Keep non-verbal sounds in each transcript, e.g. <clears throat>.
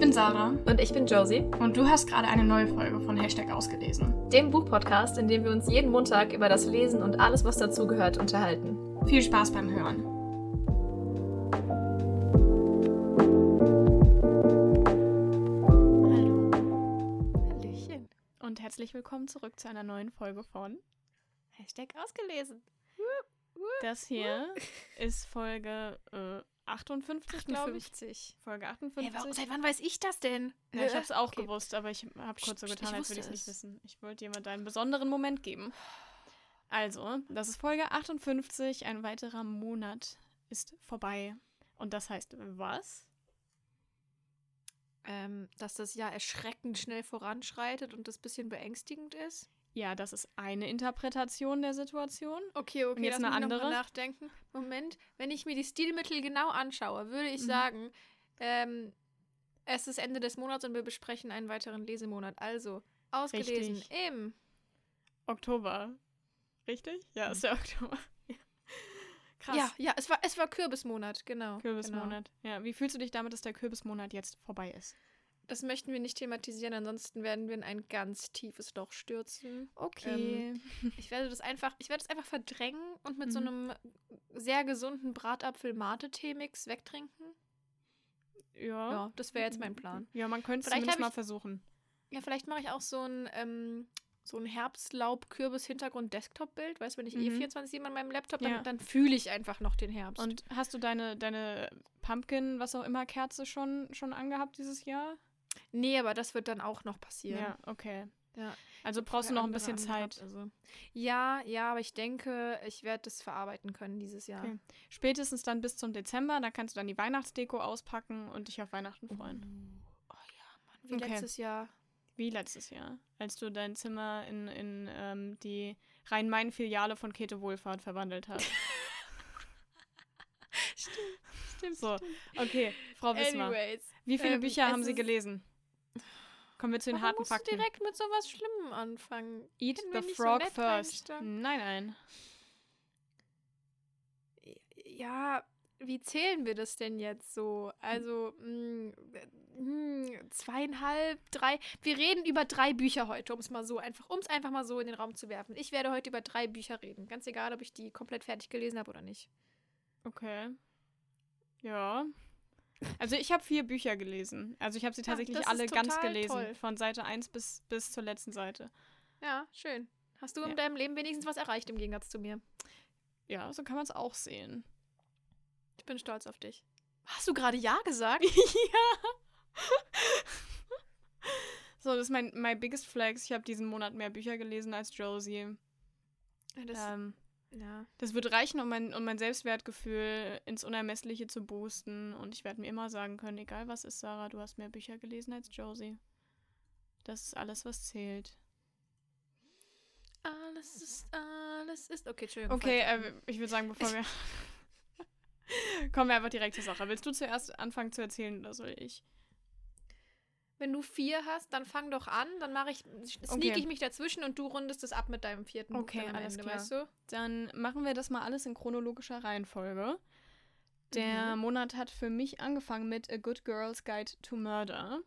bin Sarah. Und ich bin Josie. Und du hast gerade eine neue Folge von Hashtag ausgelesen. Dem Buchpodcast, in dem wir uns jeden Montag über das Lesen und alles, was dazugehört, unterhalten. Viel Spaß beim Hören. Hallo. Hallöchen. Und herzlich willkommen zurück zu einer neuen Folge von Hashtag ausgelesen. Das hier ist Folge äh, 58, glaube ich. 58. Folge 58. Hey, warum, seit wann weiß ich das denn? Ja, ich habe es auch Okay. gewusst, aber ich habe kurz so getan, als würde ich es nicht wissen. Ich wollte dir mal deinen besonderen Moment geben. Also, das ist Folge 58. Ein weiterer Monat ist vorbei. Und das heißt was? Ähm, dass das Jahr erschreckend schnell voranschreitet und das bisschen beängstigend ist. Ja, das ist eine Interpretation der Situation. Okay, okay, Und jetzt eine andere? nachdenken. Moment, wenn ich mir die Stilmittel genau anschaue, würde ich Mhm. sagen, ähm, es ist Ende des Monats und wir besprechen einen weiteren Lesemonat. Also, ausgelesen Richtig. im Oktober. Richtig? Ja, ist der Oktober. <laughs> Ja. Krass. Ja, ja, es war, es war Kürbismonat, genau. Genau. Kürbismonat. Ja, wie fühlst du dich damit, dass der Kürbismonat jetzt vorbei ist? Das möchten wir nicht thematisieren, ansonsten werden wir in ein ganz tiefes Loch stürzen. Okay. Ich werde das einfach, ich werde es einfach verdrängen und mit so Mhm. einem sehr gesunden Bratapfel-Mate-Tee-Mix wegtrinken. ja. Ja, das wäre jetzt mein Plan. Ja, man könnte es Vielleicht zumindest hab mal ich- versuchen. Ja, vielleicht mache ich auch so ein, ähm, so ein Herbstlaub-Kürbis-Hintergrund-Desktop-Bild. Weißt du, wenn ich eh Mhm. 24 an meinem Laptop, dann, Ja. dann fühle ich einfach noch den Herbst. Und hast du deine, deine Pumpkin, was auch immer, Kerze schon, schon angehabt dieses Jahr? Nee, aber das wird dann auch noch passieren. Ja, okay. Ja. Also brauchst du noch ein bisschen Zeit. Also. Ja, ja, aber ich denke, ich werde das verarbeiten können dieses Jahr. Okay. Spätestens dann bis zum Dezember, da kannst du dann die Weihnachtsdeko auspacken und dich auf Weihnachten freuen. Oh ja, Mann, wie Okay. letztes Jahr. Wie letztes Jahr, als du dein Zimmer in, in ähm, die Rhein-Main-Filiale von Käthe Wohlfahrt verwandelt hast. <laughs> <laughs> Stimmt, stimmt. So, okay, Frau Wismar. Anyways. Wie viele ähm, Bücher haben Sie gelesen? Kommen wir zu den Warum harten musst du Fakten. direkt mit sowas Schlimmem anfangen? Eat the so frog nett first. Nein, nein. Ja, wie zählen wir das denn jetzt so? Also, mh, mh, zweieinhalb, drei. Wir reden über drei Bücher heute, um es mal so einfach, um es einfach mal so in den Raum zu werfen. Ich werde heute über drei Bücher reden. Ganz egal, ob ich die komplett fertig gelesen habe oder nicht. Okay. Ja. Also ich habe vier Bücher gelesen. Also ich habe sie tatsächlich das alle ganz gelesen. toll. Von Seite 1 bis, bis zur letzten Seite. Ja, schön. Hast du Ja. in deinem Leben wenigstens was erreicht im Gegensatz zu mir? Ja, so kann man es auch sehen. Ich bin stolz auf dich. Hast du gerade Ja gesagt? <laughs> ja. so, das ist mein my biggest flex. Ich habe diesen Monat mehr Bücher gelesen als Josie. Das, Ähm, ja. das wird reichen, um mein, um mein Selbstwertgefühl ins Unermessliche zu boosten. Und ich werde mir immer sagen können, egal was ist, Sarah, du hast mehr Bücher gelesen als Josie. Das ist alles, was zählt. Alles ist, alles ist. Okay, Entschuldigung. Okay, äh, ich würde sagen, bevor wir. <laughs> <laughs> Kommen wir einfach direkt zur Sache. Willst du zuerst anfangen zu erzählen oder soll ich? Wenn du vier hast, dann fang doch an, dann mache ich, sneak Okay. ich mich dazwischen und du rundest es ab mit deinem vierten Buch Okay, alles Ende, klar. weißt du? Dann machen wir das mal alles in chronologischer Reihenfolge. Der Mhm. Monat hat für mich angefangen mit A Good Girl's Guide to Murder.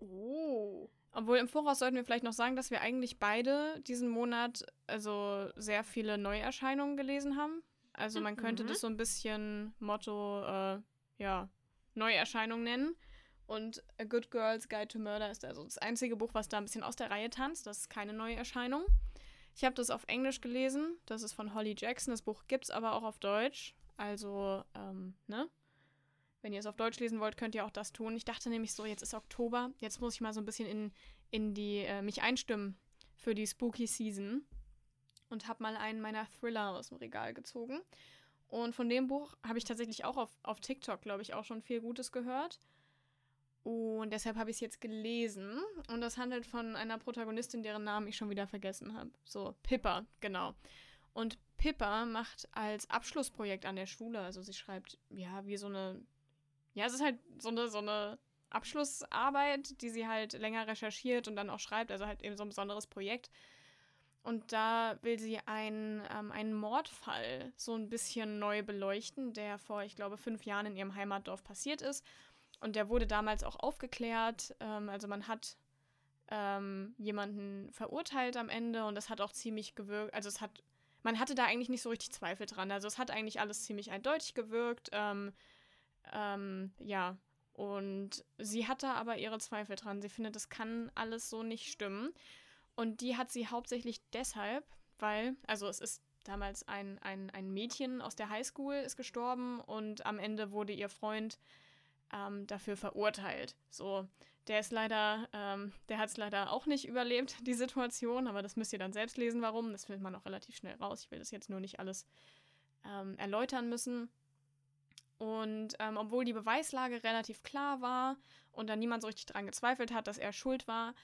Oh. Obwohl im Voraus sollten wir vielleicht noch sagen, dass wir eigentlich beide diesen Monat also sehr viele Neuerscheinungen gelesen haben. Also man könnte Mhm. das so ein bisschen Motto, äh, ja, Neuerscheinung nennen. Und A Good Girl's Guide to Murder ist also das einzige Buch, was da ein bisschen aus der Reihe tanzt. Das ist keine Neuerscheinung. Ich habe das auf Englisch gelesen. Das ist von Holly Jackson. Das Buch gibt es aber auch auf Deutsch. Also, ähm, ne? Wenn ihr es auf Deutsch lesen wollt, könnt ihr auch das tun. Ich dachte nämlich so, jetzt ist Oktober. Jetzt muss ich mal so ein bisschen in, in die, äh, mich einstimmen für die Spooky Season. Und habe mal einen meiner Thriller aus dem Regal gezogen. Und von dem Buch habe ich tatsächlich auch auf, auf TikTok, glaube ich, auch schon viel Gutes gehört. Und deshalb habe ich es jetzt gelesen. Und das handelt von einer Protagonistin, deren Namen ich schon wieder vergessen habe. So, Pippa, genau. Und Pippa macht als Abschlussprojekt an der Schule, also sie schreibt, ja, wie so eine, ja, es ist halt so eine, so eine Abschlussarbeit, die sie halt länger recherchiert und dann auch schreibt, also halt eben so ein besonderes Projekt. Und da will sie einen, ähm, einen Mordfall so ein bisschen neu beleuchten, der vor, ich glaube, fünf Jahren in ihrem Heimatdorf passiert ist. Und der wurde damals auch aufgeklärt. Ähm, also man hat ähm, jemanden verurteilt am Ende und das hat auch ziemlich gewirkt. Also es hat, man hatte da eigentlich nicht so richtig Zweifel dran. Also es hat eigentlich alles ziemlich eindeutig gewirkt. Ähm, ähm, ja, und sie hatte aber ihre Zweifel dran. Sie findet, das kann alles so nicht stimmen. Und die hat sie hauptsächlich deshalb, weil, also es ist damals ein, ein, ein Mädchen aus der Highschool ist gestorben und am Ende wurde ihr Freund ähm, dafür verurteilt. So, der ist leider, ähm, der hat es leider auch nicht überlebt, <laughs> die Situation, aber das müsst ihr dann selbst lesen, warum. Das findet man auch relativ schnell raus. Ich will das jetzt nur nicht alles ähm, erläutern müssen. Und ähm, obwohl die Beweislage relativ klar war und da niemand so richtig dran gezweifelt hat, dass er schuld war,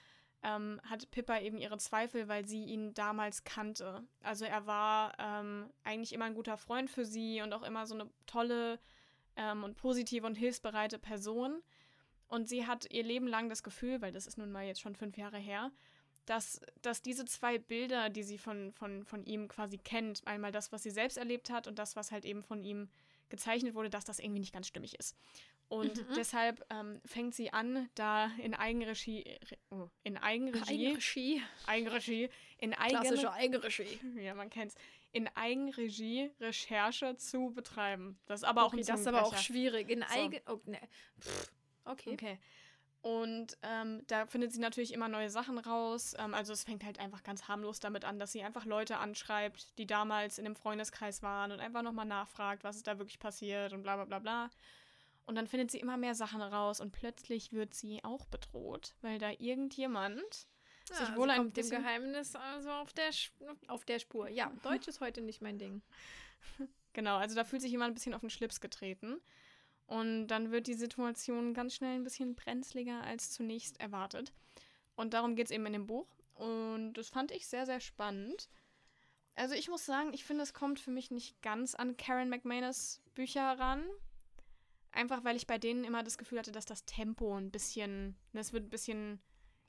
ähm, hat Pippa eben ihre Zweifel, weil sie ihn damals kannte. Also er war ähm, eigentlich immer ein guter Freund für sie und auch immer so eine tolle ähm, und positive und hilfsbereite Person. Und sie hat ihr Leben lang das Gefühl, weil das ist nun mal jetzt schon fünf Jahre her, dass, dass diese zwei Bilder, die sie von, von, von ihm quasi kennt, einmal das, was sie selbst erlebt hat und das, was halt eben von ihm gezeichnet wurde, dass das irgendwie nicht ganz stimmig ist. Und mhm. deshalb ähm, fängt sie an, da in Eigenregie, oh, in Eigenregie, Eigenregie, Eigenregie, in Klassische Eigenregie, ja, man kennt's, in Eigenregie Recherche zu betreiben. Das ist aber okay, auch ein das ist aber auch schwierig. In so. Eigen, oh, ne. okay. Okay. Und ähm, da findet sie natürlich immer neue Sachen raus. Ähm, also es fängt halt einfach ganz harmlos damit an, dass sie einfach Leute anschreibt, die damals in dem Freundeskreis waren und einfach nochmal nachfragt, was ist da wirklich passiert und bla bla bla bla. Und dann findet sie immer mehr Sachen raus und plötzlich wird sie auch bedroht, weil da irgendjemand ja, sich wohl ein dem Geheimnis also auf der, auf der Spur. Ja, <laughs> Deutsch ist heute nicht mein Ding. Genau, also da fühlt sich jemand ein bisschen auf den Schlips getreten. Und dann wird die Situation ganz schnell ein bisschen brenzliger als zunächst erwartet. Und darum geht es eben in dem Buch. Und das fand ich sehr, sehr spannend. Also ich muss sagen, ich finde, es kommt für mich nicht ganz an Karen McManus Bücher ran. Einfach weil ich bei denen immer das Gefühl hatte, dass das Tempo ein bisschen, das wird ein bisschen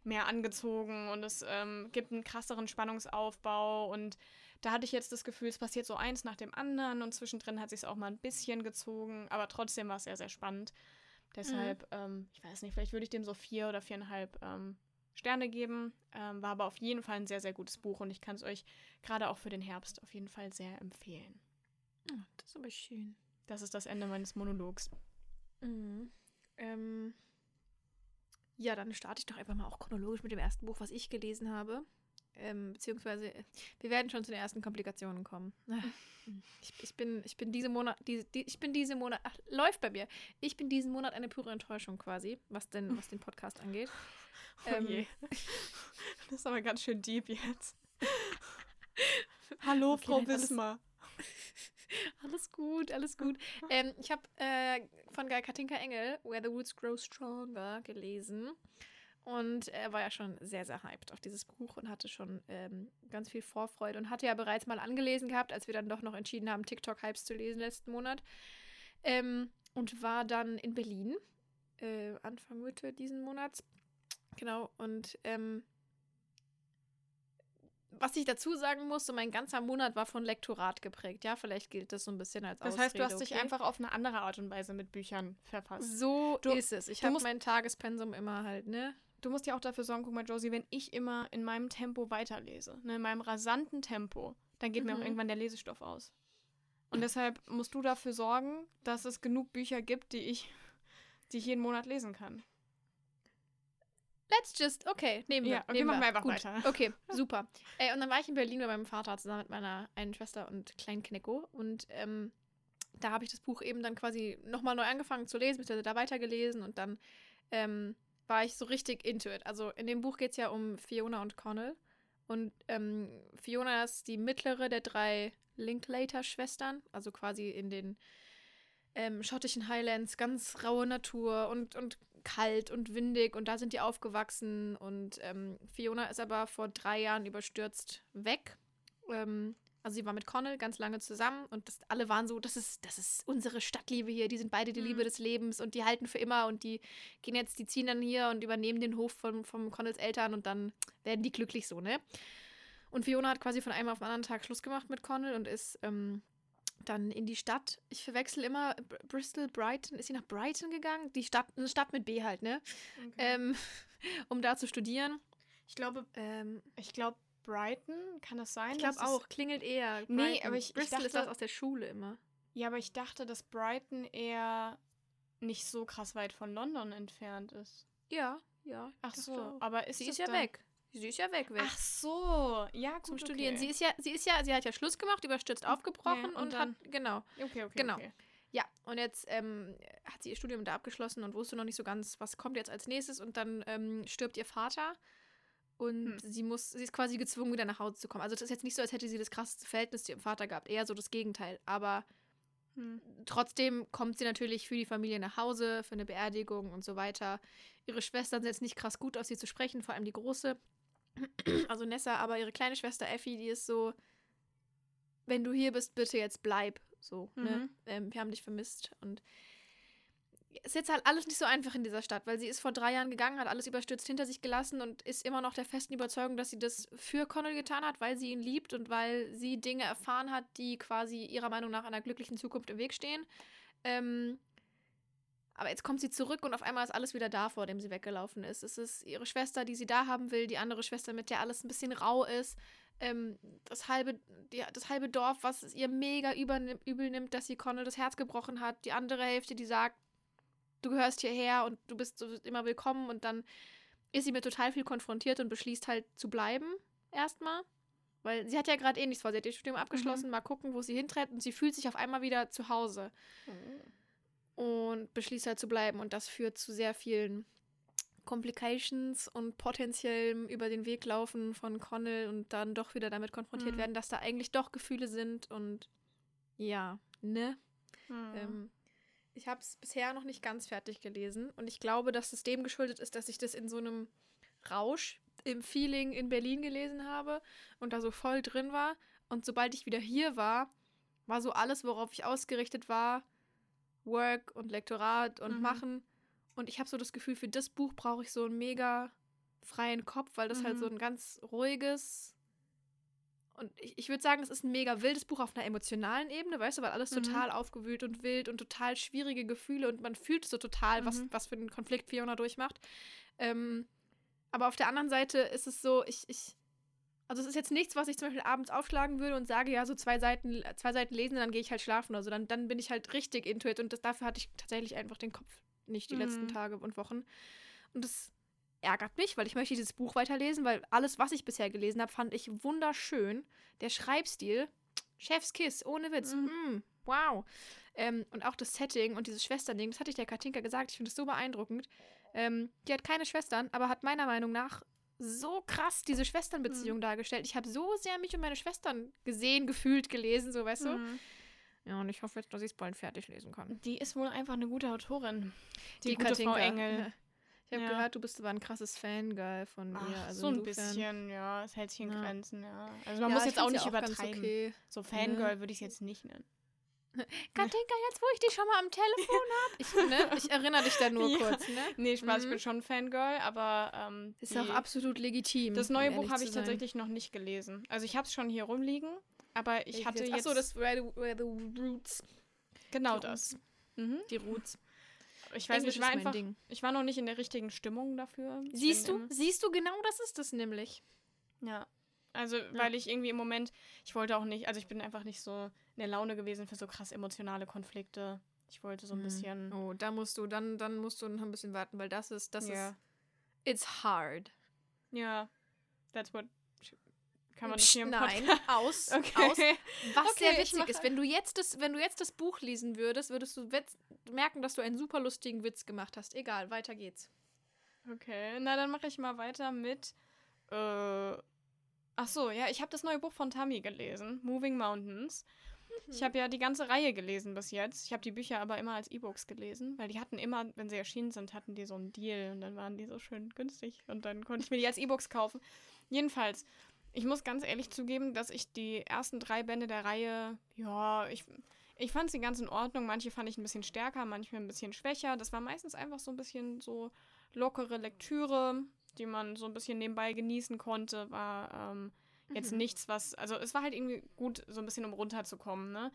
mehr angezogen und es ähm, gibt einen krasseren Spannungsaufbau und da hatte ich jetzt das Gefühl, es passiert so eins nach dem anderen und zwischendrin hat sich es auch mal ein bisschen gezogen, aber trotzdem war es sehr, sehr spannend. Deshalb, mhm. ähm, ich weiß nicht, vielleicht würde ich dem so vier oder viereinhalb ähm, Sterne geben. Ähm, war aber auf jeden Fall ein sehr, sehr gutes Buch und ich kann es euch gerade auch für den Herbst auf jeden Fall sehr empfehlen. Oh, das ist aber schön. Das ist das Ende meines Monologs. Mhm. Ähm, ja, dann starte ich doch einfach mal auch chronologisch mit dem ersten Buch, was ich gelesen habe. Ähm, beziehungsweise, wir werden schon zu den ersten Komplikationen kommen. <laughs> Ich, ich, bin, ich bin diese Monat, die, die, ich bin diese Monat, ach, läuft bei mir. Ich bin diesen Monat eine pure Enttäuschung quasi, was denn, was den Podcast angeht. <laughs> Oh ähm, je. Das ist aber ganz schön deep jetzt. <laughs> Hallo, okay, Frau Wismar. <laughs> Alles gut, alles gut. Ähm, ich habe äh, von Katinka Engel Where the Roots Grow Stronger gelesen. Und er war ja schon sehr, sehr hyped auf dieses Buch und hatte schon ähm, ganz viel Vorfreude und hatte ja bereits mal angelesen gehabt, als wir dann doch noch entschieden haben, TikTok-Hypes zu lesen letzten Monat. Ähm, und war dann in Berlin, äh, Anfang Mitte diesen Monats. Genau, und ähm, was ich dazu sagen muss, so mein ganzer Monat war von Lektorat geprägt. Ja, vielleicht gilt das so ein bisschen als Das heißt, du hast okay? dich einfach auf eine andere Art und Weise mit Büchern verfasst. So du, ist es. Ich habe mein Tagespensum immer halt, ne? Du musst ja auch dafür sorgen, guck mal, Josie, wenn ich immer in meinem Tempo weiterlese, ne, in meinem rasanten Tempo, dann geht mhm. mir auch mhm. irgendwann der Lesestoff aus. Und deshalb musst du dafür sorgen, dass es genug Bücher gibt, die ich, die ich jeden Monat lesen kann. Let's just, okay, nehmen wir. Ja, okay, nehmen machen wir einfach Gut. weiter. Okay, <laughs> super. Äh, und dann war ich in Berlin bei meinem Vater zusammen mit meiner einen Schwester und kleinen Knecko. Und ähm, da habe ich das Buch eben dann quasi nochmal neu angefangen zu lesen, beziehungsweise da weitergelesen und dann ähm, war ich so richtig into it. Also in dem Buch geht es ja um Fiona und Connell. Und ähm, Fiona ist die mittlere der drei Linklater-Schwestern, also quasi in den ähm, schottischen Highlands, ganz raue Natur und, und kalt und windig und da sind die aufgewachsen und ähm, Fiona ist aber vor drei Jahren überstürzt weg. Ähm, also sie war mit Connell ganz lange zusammen und das, alle waren so, das ist, das ist unsere Stadtliebe hier, die sind beide die mhm. Liebe des Lebens und die halten für immer und die gehen jetzt, die ziehen dann hier und übernehmen den Hof von, von Connells Eltern und dann werden die glücklich so, ne? Und Fiona hat quasi von einem auf den anderen Tag Schluss gemacht mit Connell und ist ähm, dann in die Stadt. Ich verwechsel immer Br Bristol, Brighton. Ist sie nach Brighton gegangen? Die Stadt, eine Stadt mit B halt, ne? Okay. Ähm, <laughs> um da zu studieren. ich glaube, Ähm, ich glaube Brighton, kann das sein? ich glaube auch, klingelt eher. Nee, Brighton. aber ich- ich Bristol ist dachte- das aus der Schule immer. Ja, aber ich dachte, dass Brighton eher nicht so krass weit von London entfernt ist. Ja, ja. ich Ach so, aber ist Sie ist ja weg. Sie ist ja weg, weg. Ach so, ja, gut, zum okay. Studieren. Sie ist ja, sie ist ja, sie hat ja Schluss gemacht, überstürzt aufgebrochen und und, dann- hat, genau. Okay, okay, Genau. okay. Ja, und jetzt ähm, hat sie ihr Studium da abgeschlossen und wusste noch nicht so ganz, was kommt jetzt als nächstes. Und dann ähm, stirbt ihr Vater und Hm. sie muss, sie ist quasi gezwungen, wieder nach Hause zu kommen. Also das ist jetzt nicht so, als hätte sie das krasseste Verhältnis zu ihrem Vater gehabt. Eher so das Gegenteil. Aber Hm. trotzdem kommt sie natürlich für die Familie nach Hause, für eine Beerdigung und so weiter. Ihre Schwestern sind jetzt nicht krass gut auf sie zu sprechen, vor allem die große, <clears throat> also Nessa, aber ihre kleine Schwester Effi, die ist so, wenn du hier bist, bitte jetzt bleib. So, ne? Mhm. Ähm, wir haben dich vermisst. Und es ist jetzt halt alles nicht so einfach in dieser Stadt, weil sie ist vor drei Jahren gegangen, hat alles überstürzt hinter sich gelassen und ist immer noch der festen Überzeugung, dass sie das für Connell getan hat, weil sie ihn liebt und weil sie Dinge erfahren hat, die quasi ihrer Meinung nach einer glücklichen Zukunft im Weg stehen. Ähm, aber jetzt kommt sie zurück und auf einmal ist alles wieder da, vor dem sie weggelaufen ist. Es ist ihre Schwester, die sie da haben will, die andere Schwester, mit der alles ein bisschen rau ist. Ähm, das, halbe, die, das halbe Dorf, was es ihr mega übel nimmt, dass sie Connell das Herz gebrochen hat. Die andere Hälfte, die sagt, du gehörst hierher und du bist, du bist immer willkommen. Und dann ist sie mit total viel konfrontiert und beschließt halt zu bleiben, erstmal. Weil sie hat ja gerade eh nichts vor. Sie hat ihr Studium abgeschlossen, mal gucken, wo sie hintritt. Und sie fühlt sich auf einmal wieder zu Hause und beschließt halt zu bleiben. Und das führt zu sehr vielen Complications und potenziellem über den Weg laufen von Connell und dann doch wieder damit konfrontiert Mhm. werden, dass da eigentlich doch Gefühle sind und ja, ne? Hm. Ähm, ich habe es bisher noch nicht ganz fertig gelesen und ich glaube, dass es dem geschuldet ist, dass ich das in so einem Rausch im Feeling in Berlin gelesen habe und da so voll drin war. Und sobald ich wieder hier war, war so alles, worauf ich ausgerichtet war, Work und Lektorat und Mhm. Machen. Und ich habe so das Gefühl, für das Buch brauche ich so einen mega freien Kopf, weil das halt Mhm. so ein ganz ruhiges und ich, ich würde sagen, es ist ein mega wildes Buch auf einer emotionalen Ebene, weißt du, weil alles Mhm. total aufgewühlt und wild und total schwierige Gefühle und man fühlt so total, was, Mhm. was für einen Konflikt Fiona durchmacht. Ähm, aber auf der anderen Seite ist es so, ich, ich, also es ist jetzt nichts, was ich zum Beispiel abends aufschlagen würde und sage, ja, so zwei Seiten, zwei Seiten lesen, dann gehe ich halt schlafen oder so. Dann, dann bin ich halt richtig into it und das, dafür hatte ich tatsächlich einfach den Kopf nicht die letzten Mhm. Tage und Wochen. Und das ärgert mich, weil ich möchte dieses Buch weiterlesen, weil alles, was ich bisher gelesen habe, fand ich wunderschön. Der Schreibstil, Chefskiss, ohne Witz. Mhm. Mm, wow. Ähm, und auch das Setting und dieses Schwesternding, das hatte ich der Katinka gesagt, ich finde es so beeindruckend. Ähm, die hat keine Schwestern, aber hat meiner Meinung nach so krass diese Schwesternbeziehung dargestellt. Ich habe so sehr mich und meine Schwestern gesehen, gefühlt, gelesen, so weißt du. Mhm. Ja, und ich hoffe jetzt, dass ich es bald fertig lesen kann. Die ist wohl einfach eine gute Autorin. Die, gute Frau Katinka. Engel. <laughs> Ich habe Ja. gehört, du bist aber ein krasses Fangirl von Ach, ihr. Also so ein bisschen, ja. Es hält sich in Ja. Grenzen, ja. Also man muss jetzt auch nicht ganz übertreiben. Okay. So Fangirl würde ich es jetzt nicht nennen. <laughs> Katinka, jetzt wo ich dich schon mal am Telefon <laughs> habe. Ich, ne, ich erinnere dich da nur Ja. kurz, ne? Nee, Spaß, ich Mhm. bin schon Fangirl, aber ähm, Ist auch absolut legitim. das um neue ehrlich Buch habe ich sein. tatsächlich noch nicht gelesen. Also ich habe es schon hier rumliegen, aber ich hatte jetzt, Achso, das Where the, where the Roots. genau die das. Mhm. Die Roots. Ich weiß Englisch nicht, ich war einfach, Ding. ich war noch nicht in der richtigen Stimmung dafür. Ich Siehst du? Siehst du, genau das ist es nämlich. Ja. Also, weil ich irgendwie im Moment, ich wollte auch nicht, also ich bin einfach nicht so in der Laune gewesen für so krass emotionale Konflikte. Ich wollte so ein Mhm. bisschen. Oh, da musst du, dann, dann musst du noch ein bisschen warten, weil das ist, das Ja. ist, it's hard. Ja. That's what. Kann man das hier im Nein, Podcast? aus, <laughs> Okay. aus. Was Okay, sehr mach- ist, wenn du jetzt das, wenn du jetzt das Buch lesen würdest, würdest du merken, dass du einen super lustigen Witz gemacht hast. Egal, weiter geht's. Okay, na dann mache ich mal weiter mit. Äh, ach so, ja, ich habe das neue Buch von Tammy gelesen, Moving Mountains. Ich habe ja die ganze Reihe gelesen bis jetzt. Ich habe die Bücher aber immer als E-Books gelesen, weil die hatten immer, wenn sie erschienen sind, hatten die so einen Deal und dann waren die so schön günstig und dann konnte ich mir die als E-Books kaufen. Jedenfalls, ich muss ganz ehrlich zugeben, dass ich die ersten drei Bände der Reihe, ja, ich, ich fand sie ganz in Ordnung. Manche fand ich ein bisschen stärker, manche ein bisschen schwächer. Das war meistens einfach so ein bisschen so lockere Lektüre, die man so ein bisschen nebenbei genießen konnte, war ähm, jetzt Mhm. nichts, was, also es war halt irgendwie gut, so ein bisschen um runterzukommen, ne?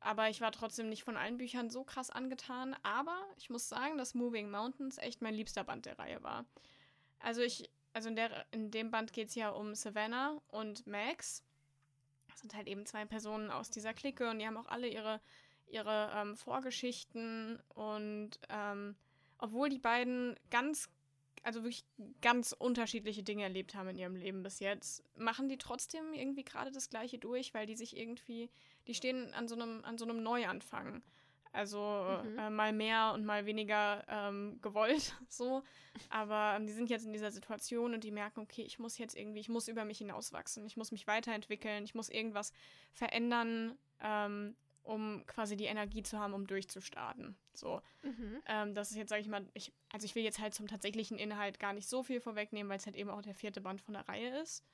aber ich war trotzdem nicht von allen Büchern so krass angetan. Aber ich muss sagen, dass Moving Mountains echt mein liebster Band der Reihe war. Also ich, also in, der, in dem Band geht es ja um Savannah und Max. Das sind halt eben zwei Personen aus dieser Clique und die haben auch alle ihre, ihre ähm, Vorgeschichten und ähm, obwohl die beiden ganz also wirklich ganz unterschiedliche Dinge erlebt haben in ihrem Leben bis jetzt, machen die trotzdem irgendwie gerade das Gleiche durch, weil die sich irgendwie, die stehen an so einem, an so einem Neuanfang. Also mhm. äh, mal mehr und mal weniger ähm, gewollt, <laughs> so. Aber ähm, die sind jetzt in dieser Situation und die merken, okay, ich muss jetzt irgendwie, ich muss über mich hinauswachsen, ich muss mich weiterentwickeln, ich muss irgendwas verändern, ähm, um quasi die Energie zu haben, um durchzustarten. So. Mhm. Ähm, das ist jetzt, sage ich mal, ich, also ich will jetzt halt zum tatsächlichen Inhalt gar nicht so viel vorwegnehmen, weil es halt eben auch der vierte Band von der Reihe ist.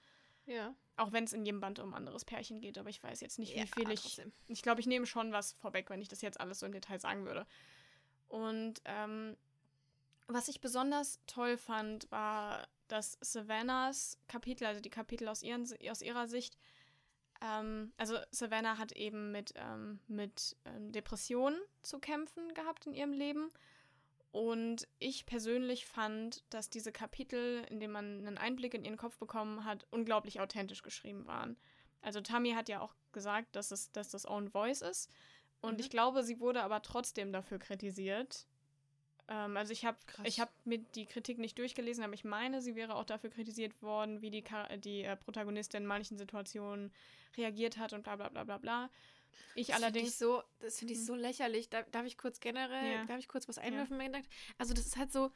Ja. Auch wenn es in jedem Band um ein anderes Pärchen geht, aber ich weiß jetzt nicht, wie ja, viel ich. Trotzdem. Ich glaube, ich nehme schon was vorweg, wenn ich das jetzt alles so im Detail sagen würde. Und ähm, was ich besonders toll fand, war, dass Savannahs Kapitel, also die Kapitel aus, ihren, aus ihrer Sicht, ähm, also Savannah hat eben mit, ähm, mit ähm, Depressionen zu kämpfen gehabt in ihrem Leben. Und ich persönlich fand, dass diese Kapitel, in denen man einen Einblick in ihren Kopf bekommen hat, unglaublich authentisch geschrieben waren. Also Tammy hat ja auch gesagt, dass, es, dass das Own Voice ist. Und mhm. ich glaube, sie wurde aber trotzdem dafür kritisiert, ähm, also ich habe ich hab mir die Kritik nicht durchgelesen, aber ich meine, sie wäre auch dafür kritisiert worden, wie die, die äh, Protagonistin in manchen Situationen reagiert hat und bla bla bla bla bla. Ich das allerdings. Ich so, das finde ich hm. so lächerlich. Da, darf ich kurz generell, ja. darf ich kurz was einwerfen? Ja. Also, das ist halt so,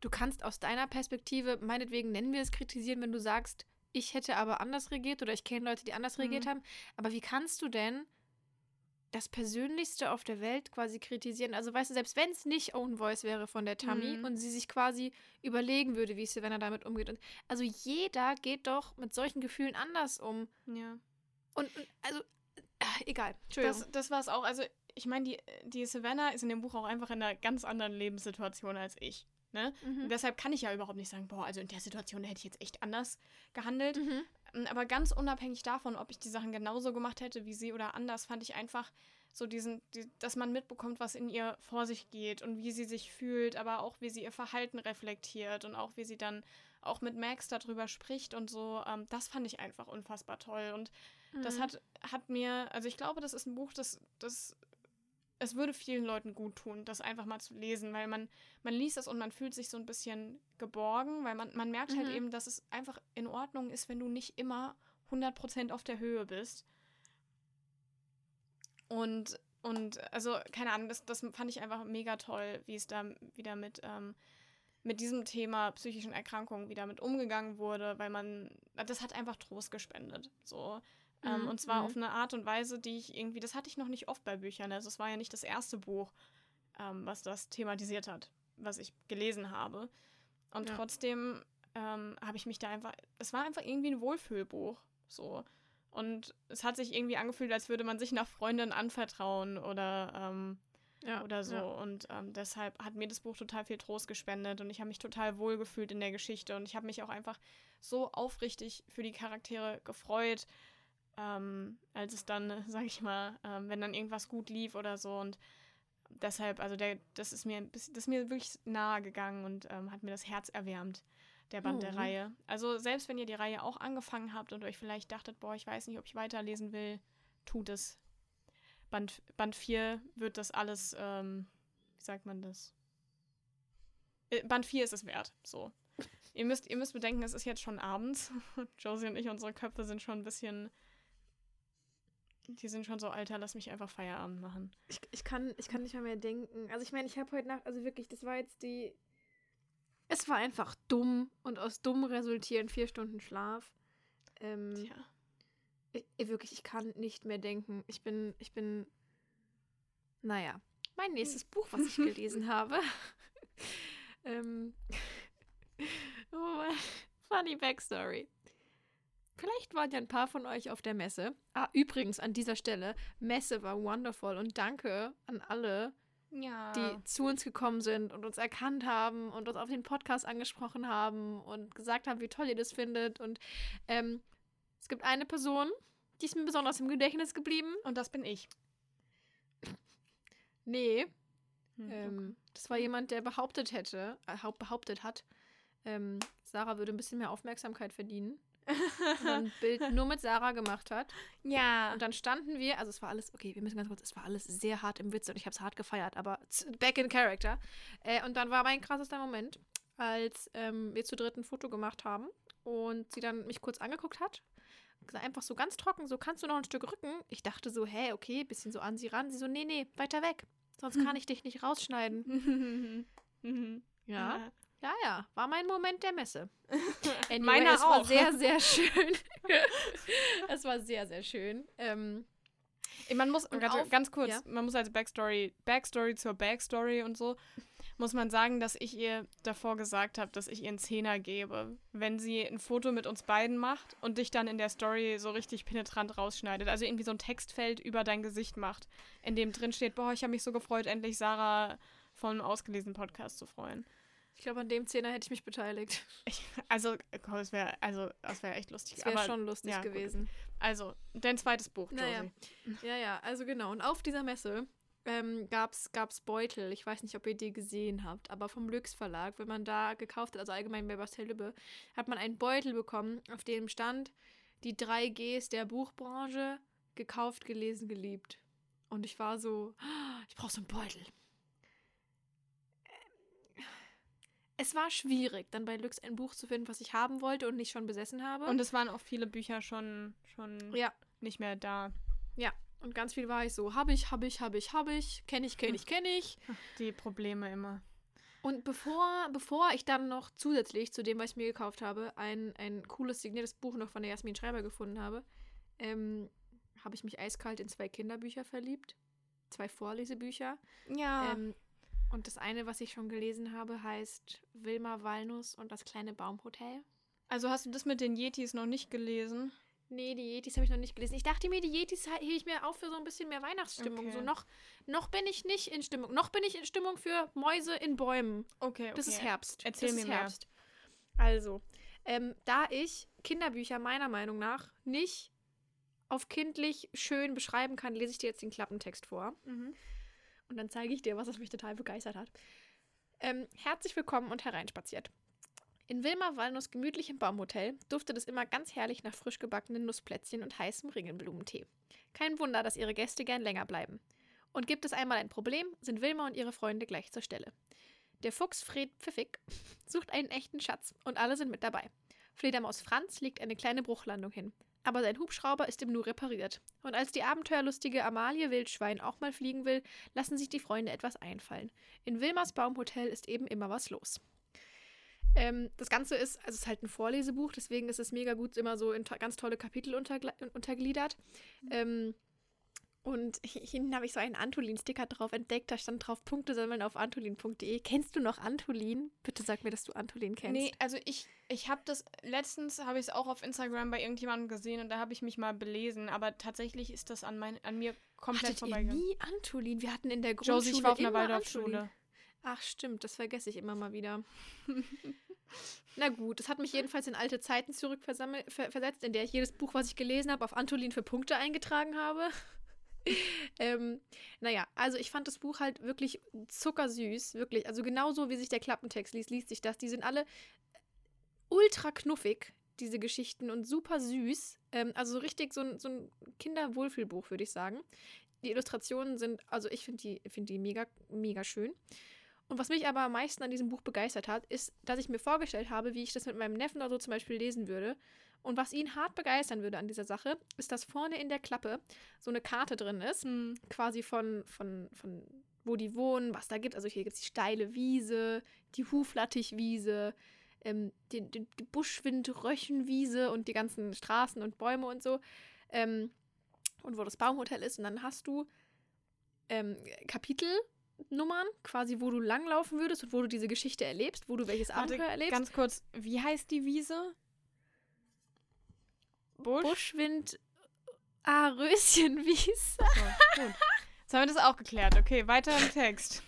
du kannst aus deiner Perspektive, meinetwegen nennen wir es kritisieren, wenn du sagst, ich hätte aber anders reagiert oder ich kenne Leute, die anders mhm. reagiert haben. Aber wie kannst du denn das Persönlichste auf der Welt quasi kritisieren. Also weißt du, selbst wenn es nicht Own Voice wäre von der Tammy mhm. und sie sich quasi überlegen würde, wie Savannah damit umgeht. Und also jeder geht doch mit solchen Gefühlen anders um. Ja. Und, und also, ach, egal. Entschuldigung. Das, das war es auch. Also ich meine, die, die Savannah ist in dem Buch auch einfach in einer ganz anderen Lebenssituation als ich. Ne? Mhm. deshalb kann ich ja überhaupt nicht sagen, boah, also in der Situation hätte ich jetzt echt anders gehandelt. Mhm. Aber ganz unabhängig davon, ob ich die Sachen genauso gemacht hätte wie sie oder anders, fand ich einfach so diesen, die, dass man mitbekommt, was in ihr vor sich geht und wie sie sich fühlt, aber auch wie sie ihr Verhalten reflektiert und auch wie sie dann auch mit Max darüber spricht und so. Ähm, das fand ich einfach unfassbar toll. Und mhm. das hat, hat mir, also ich glaube, das ist ein Buch, das, das es würde vielen Leuten gut tun, das einfach mal zu lesen, weil man, man liest das und man fühlt sich so ein bisschen geborgen, weil man, man merkt halt mhm. halt eben, dass es einfach in Ordnung ist, wenn du nicht immer 100% auf der Höhe bist. Und, und also, keine Ahnung, das, das fand ich einfach mega toll, wie es da wieder mit, ähm, mit diesem Thema psychischen Erkrankungen wieder mit umgegangen wurde, weil man, das hat einfach Trost gespendet. So. Ähm, mhm. Und zwar mhm. auf eine Art und Weise, die ich irgendwie, das hatte ich noch nicht oft bei Büchern. Also es war ja nicht das erste Buch, ähm, was das thematisiert hat, was ich gelesen habe. Und ja. trotzdem ähm, habe ich mich da einfach, es war einfach irgendwie ein Wohlfühlbuch. So. Und es hat sich irgendwie angefühlt, als würde man sich nach Freundinnen anvertrauen oder, ähm, ja, oder so. Ja. Und ähm, deshalb hat mir das Buch total viel Trost gespendet und ich habe mich total wohlgefühlt in der Geschichte und ich habe mich auch einfach so aufrichtig für die Charaktere gefreut ähm, als es dann, <laughs> sag ich mal, ähm, wenn dann irgendwas gut lief oder so und deshalb, also der, das ist mir, das ist mir wirklich nahe gegangen und ähm, hat mir das Herz erwärmt, der Band mhm. der Reihe. Also selbst wenn ihr die Reihe auch angefangen habt und euch vielleicht dachtet, boah, ich weiß nicht, ob ich weiterlesen will, tut es. Band, Band 4 wird das alles, ähm, wie sagt man das? Äh, Band 4 ist es wert, so. ihr, müsst, ihr müsst bedenken, es ist jetzt schon abends. <laughs> Josie und ich, unsere Köpfe sind schon ein bisschen die sind schon so, Alter, lass mich einfach Feierabend machen. Ich, ich, kann, ich kann nicht mal mehr denken. Also ich meine, ich habe heute Nacht, also wirklich, das war jetzt die... Es war einfach dumm und aus dumm resultieren vier Stunden Schlaf. Ähm, Tja. Ich, wirklich, ich kann nicht mehr denken. Ich bin, ich bin... Naja, mein nächstes Buch, was ich <laughs> gelesen habe. <laughs> ähm, <laughs> oh, funny Backstory. Vielleicht waren ja ein paar von euch auf der Messe. Ah, übrigens an dieser Stelle, Messe war wonderful und danke an alle, ja. die zu uns gekommen sind und uns erkannt haben und uns auf den Podcast angesprochen haben und gesagt haben, wie toll ihr das findet. Und ähm, es gibt eine Person, Die ist mir besonders im Gedächtnis geblieben. Und das bin ich. Nee, Hm, ähm, das war jemand, der behauptet hätte, äh, haupt- behauptet hat, ähm, Sarah würde ein bisschen mehr Aufmerksamkeit verdienen. <laughs> Ein Bild nur mit Sarah gemacht hat. Ja. Und dann standen wir, also es war alles, okay, wir müssen ganz kurz, es war alles sehr hart im Witz und ich habe es hart gefeiert, aber back in character. Äh, und dann war mein krassester Moment, als ähm, wir zu dritt ein Foto gemacht haben und sie dann mich kurz angeguckt hat. Einfach so ganz trocken, so kannst du noch ein Stück rücken. Ich dachte so, hä, okay, bisschen so an sie ran. Sie so, nee, nee, weiter weg. Sonst kann <laughs> ich dich nicht rausschneiden. <laughs> Ja, ja, ja, war mein Moment der Messe. <laughs> Anyway, Meiner es war auch. sehr, sehr schön. <laughs> es war sehr, sehr schön. Ähm, Man muss, ganz, auf- ganz kurz, ja. man muss als Backstory, Backstory zur Backstory und so, muss man sagen, dass ich ihr davor gesagt habe, dass ich ihr einen Zehner gebe, wenn sie ein Foto mit uns beiden macht und dich dann in der Story so richtig penetrant rausschneidet. Also irgendwie so ein Textfeld über dein Gesicht macht, in dem drin steht, boah, ich habe mich so gefreut, endlich Sarah vom ausgelesenen Podcast zu freuen. Ich glaube, an dem Zehner hätte ich mich beteiligt. Ich, also, komm, das wäre also, das wäre echt lustig. Das wäre schon lustig ja, gut. gewesen. Also, dein zweites Buch, Josie. Naja. Ja, ja, also genau. Und auf dieser Messe ähm, gab es Beutel. Ich weiß nicht, ob ihr die gesehen habt, aber vom Lüx Verlag, wenn man da gekauft hat, also allgemein bei Bastel Lübbe, hat man einen Beutel bekommen, auf dem stand die drei Gs der Buchbranche, gekauft, gelesen, geliebt. Und ich war so, "Ah, ich brauche so einen Beutel. Es war schwierig, dann bei Lüx ein Buch zu finden, was ich haben wollte und nicht schon besessen habe. Und es waren auch viele Bücher schon, schon ja, nicht mehr da. Und ganz viel war ich so, habe ich, habe ich, habe ich, habe ich, kenne ich, kenne ich, <laughs> kenne ich. Die Probleme immer. Und bevor, bevor ich dann noch zusätzlich zu dem, was ich mir gekauft habe, ein, ein cooles signiertes Buch noch von der Jasmin Schreiber gefunden habe, ähm, habe ich mich eiskalt in zwei Kinderbücher verliebt. Zwei Vorlesebücher. Ja. Ähm, und das eine, was ich schon gelesen habe, heißt Wilma Walnuss und das kleine Baumhotel. also hast du das mit den Yetis noch nicht gelesen? Nee, die Yetis habe ich noch nicht gelesen. Ich dachte mir, die Yetis hebe ich mir auf für so ein bisschen mehr Weihnachtsstimmung. Okay. So noch, noch bin ich nicht in Stimmung. Noch bin ich in Stimmung für Mäuse in Bäumen. Okay, okay. Das ist Herbst. Erzähl das mir ist mehr. Herbst. Also, ähm, da ich Kinderbücher meiner Meinung nach nicht auf kindlich schön beschreiben kann, lese ich dir jetzt den Klappentext vor. Mhm. Und dann zeige ich dir, was es mich total begeistert hat. Ähm, herzlich willkommen und hereinspaziert. In Wilma Walnuss gemütlichem Baumhotel duftet es immer ganz herrlich nach frisch gebackenen Nussplätzchen und heißem Ringelblumentee. Kein Wunder, dass ihre Gäste gern länger bleiben. Und gibt es einmal ein Problem, sind Wilma und ihre Freunde gleich zur Stelle. Der Fuchs Fred Pfiffig <laughs> sucht einen echten Schatz und alle sind mit dabei. Fledermaus Franz legt eine kleine Bruchlandung hin. Aber sein Hubschrauber ist ihm nur repariert. Und als die abenteuerlustige Amalie Wildschwein auch mal fliegen will, lassen sich die Freunde etwas einfallen. In Wilmers Baumhotel ist eben immer was los. Ähm, das Ganze ist, also es ist halt ein Vorlesebuch, deswegen ist es mega gut immer so in to ganz tolle Kapitel untergl- untergliedert. Ähm, und <laughs> hinten habe ich so einen Antolin-Sticker drauf entdeckt, da stand drauf Punkte sammeln auf antolin.de. Kennst du noch Antolin? Bitte sag mir, dass du Antolin kennst. Nee, also ich, ich habe das, letztens habe ich es auch auf Instagram bei irgendjemandem gesehen und da habe ich mich mal belesen, aber tatsächlich ist das an, mein, an mir komplett Hattet ihr vorbeigegangen. nie Antolin? Wir hatten in der Grundschule Josie, ich war auf einer Waldorfschule. Ach stimmt, das vergesse ich immer mal wieder. <laughs> Na gut, das hat mich jedenfalls in alte Zeiten zurückversammelt- ver versetzt, in der ich jedes Buch, was ich gelesen habe, auf Antolin für Punkte eingetragen habe. <laughs> ähm, naja, also ich fand das Buch halt wirklich zuckersüß, wirklich. Also genauso wie sich der Klappentext liest, liest sich das. Die sind alle ultra knuffig, diese Geschichten, und super süß. Ähm, also so richtig so ein, so ein Kinderwohlfühlbuch, würde ich sagen. Die Illustrationen sind, also ich finde die, find die mega, mega schön. Und was mich aber am meisten an diesem Buch begeistert hat, ist, dass ich mir vorgestellt habe, wie ich das mit meinem Neffen oder so zum Beispiel lesen würde. Und was ihn hart begeistern würde an dieser Sache, ist, dass vorne in der Klappe so eine Karte drin ist, Hm. quasi von, von, von wo die wohnen, was da gibt. Also hier gibt es die steile Wiese, die Huflattichwiese, ähm, den, den, die Buschwindröchenwiese und die ganzen Straßen und Bäume und so. Ähm, und wo das Baumhotel ist. Und dann hast du ähm, Kapitelnummern, quasi, wo du langlaufen würdest und wo du diese Geschichte erlebst, wo du welches Warte, Abenteuer erlebst. Ganz kurz, wie heißt die Wiese? Busch? Buschwind. Ah, Röschenwiese. So, gut. Jetzt haben wir das auch geklärt. Okay, weiter im Text.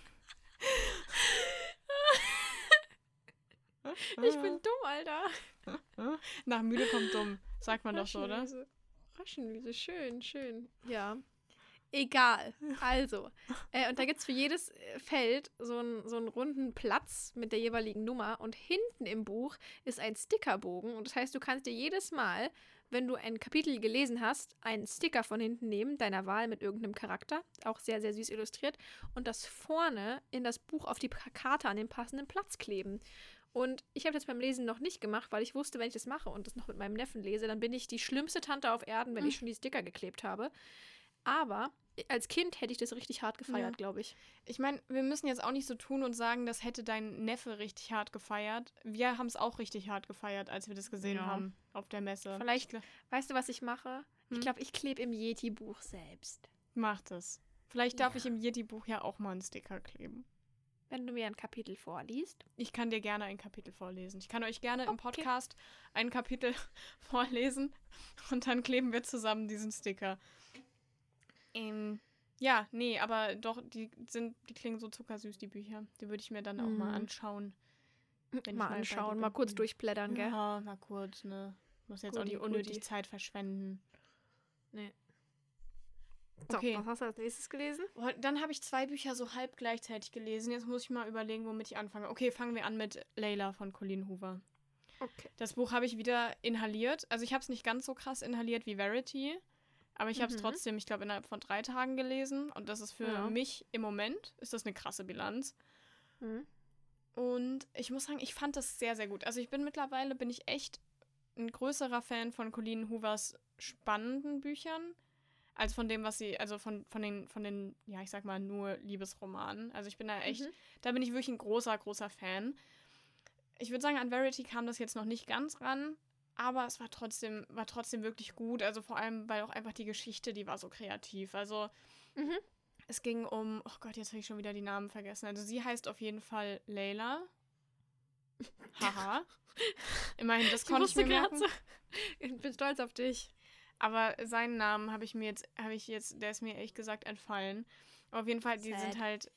Ich bin dumm, Alter. Nach müde kommt dumm. Sagt man doch so, oder? Röschenwiese. Froschenwiese, schön, schön. Ja. Egal. Also, äh, und da gibt es für jedes äh, Feld so, ein, so einen runden Platz mit der jeweiligen Nummer und hinten im Buch ist ein Stickerbogen und das heißt, du kannst dir jedes Mal, wenn du ein Kapitel gelesen hast, einen Sticker von hinten nehmen, deiner Wahl mit irgendeinem Charakter, auch sehr, sehr süß illustriert, und das vorne in das Buch auf die Karte an den passenden Platz kleben. Und ich habe das beim Lesen noch nicht gemacht, weil ich wusste, wenn ich das mache und das noch mit meinem Neffen lese, dann bin ich die schlimmste Tante auf Erden, wenn Mhm. ich schon die Sticker geklebt habe. Aber als Kind hätte ich das richtig hart gefeiert, Ja. glaube ich. Ich meine, wir müssen jetzt auch nicht so tun und sagen, das hätte dein Neffe richtig hart gefeiert. Wir haben es auch richtig hart gefeiert, als wir das gesehen Ja. haben auf der Messe. Vielleicht- Ich Weißt du, was ich mache? Ich Hm? glaube, ich klebe im Yeti-Buch selbst. Macht es. Vielleicht darf Ja. ich im Yeti-Buch ja auch mal einen Sticker kleben. Wenn du mir ein Kapitel vorliest. Ich kann dir gerne ein Kapitel vorlesen. Ich kann euch gerne im Okay. Podcast ein Kapitel <laughs> vorlesen und dann kleben wir zusammen diesen Sticker. Ähm, ja, nee, aber doch, die sind, die klingen so zuckersüß, die Bücher. Die würde ich mir dann auch mal Mhm. anschauen. Wenn ich mal mal bei anschauen, mal kurz durchblättern, gell? Ja, mal kurz, ne? Muss jetzt auch Guti, nicht unnötig guti. Zeit verschwenden. So, Okay. was hast du als nächstes gelesen? Oh, Dann habe ich zwei Bücher so halb gleichzeitig gelesen. Jetzt muss ich mal überlegen, womit ich anfange. Okay, fangen wir an mit Layla von Colleen Hoover. Okay. Das Buch habe ich wieder inhaliert. Also ich habe es nicht ganz so krass inhaliert wie Verity. Aber ich habe es Mhm. trotzdem, ich glaube, innerhalb von drei Tagen gelesen. Und das ist für Ja. mich im Moment, ist das eine krasse Bilanz. Hm. Und ich muss sagen, ich fand das sehr, sehr gut. Also ich bin mittlerweile, bin ich echt ein größerer Fan von Colleen Hoovers spannenden Büchern. Als von dem, was sie, also von, von den, von den, ja, ich sag mal, nur Liebesromanen. Also ich bin da echt, Mhm. da bin ich wirklich ein großer, großer Fan. Ich würde sagen, an Verity kam das jetzt noch nicht ganz ran, aber es war trotzdem, war trotzdem wirklich gut. Also vor allem, weil auch einfach die Geschichte, die war so kreativ. Also Mhm. es ging um, oh Gott, jetzt habe ich schon wieder die Namen vergessen. Also sie heißt auf jeden Fall Layla. <laughs> Haha. Immerhin, das Ich konnte ich mir merken. so. <laughs> Ich bin stolz auf dich. Aber seinen Namen habe ich mir jetzt, habe ich jetzt, der ist mir ehrlich gesagt entfallen. Aber auf jeden Fall, die Sad. sind halt,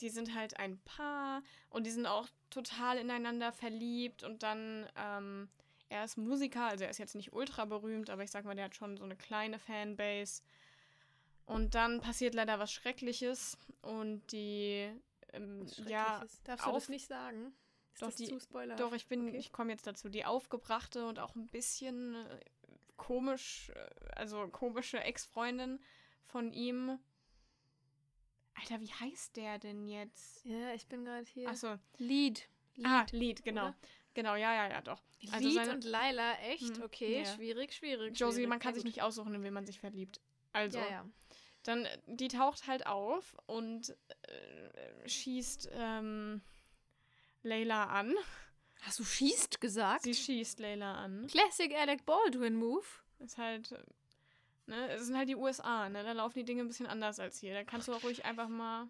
die sind halt ein Paar und die sind auch total ineinander verliebt und dann, ähm, er ist Musiker, also er ist jetzt nicht ultra berühmt, aber ich sag mal, der hat schon so eine kleine Fanbase. Und dann passiert leider was Schreckliches und die, ähm, ja, Schreckliches. Darfst du auf- das nicht sagen? Ist Doch, das die- zu Spoiler? Doch, ich bin, Okay. ich komme jetzt dazu. Die aufgebrachte und auch ein bisschen äh, komisch, äh, also komische Ex-Freundin von ihm. Alter, wie heißt der denn jetzt? Ja, ich bin gerade hier. Achso. Lied. Lied. Ah, Lied, genau. oder? Genau, ja, ja, ja, doch. Also Lied und Laila, echt? Hm, Okay, ja. schwierig, schwierig. Josie, schwierig. man kann sich nicht aussuchen, in wen man sich verliebt. Also, Ja, ja. dann, die taucht halt auf und äh, schießt ähm, Layla an. Hast du schießt gesagt? Sie schießt Layla an. Classic Alec Baldwin Move. Ist halt, ne, es sind halt die USA, ne? Da laufen die Dinge ein bisschen anders als hier. Da kannst du auch ruhig einfach mal,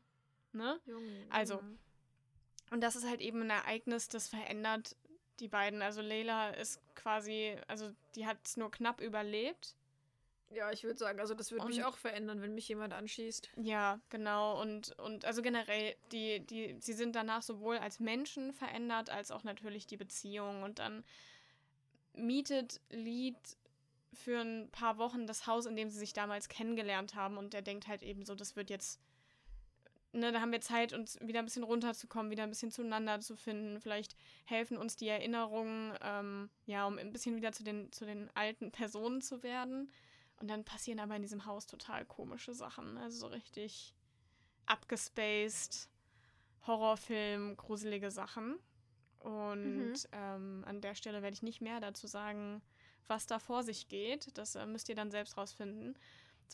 ne? Junge. Also. Und das ist halt eben ein Ereignis, das verändert die beiden. Also Layla ist quasi, also die hat es nur knapp überlebt. Ja, ich würde sagen, also das würde mich auch verändern, wenn mich jemand anschießt. Ja, genau. Und, und also generell, die, die, sie sind danach sowohl als Menschen verändert, als auch natürlich die Beziehung. Und dann mietet Lied für ein paar Wochen das Haus, in dem sie sich damals kennengelernt haben. Und er denkt halt eben so, das wird jetzt, ne, da haben wir Zeit, uns wieder ein bisschen runterzukommen, wieder ein bisschen zueinander zu finden. Vielleicht helfen uns die Erinnerungen, ähm, ja, um ein bisschen wieder zu den, zu den alten Personen zu werden. Und dann passieren aber in diesem Haus total komische Sachen. Also so richtig abgespaced, Horrorfilm, gruselige Sachen. Und Mhm. ähm, an der Stelle werde ich nicht mehr dazu sagen, was da vor sich geht. Das äh, müsst ihr dann selbst rausfinden.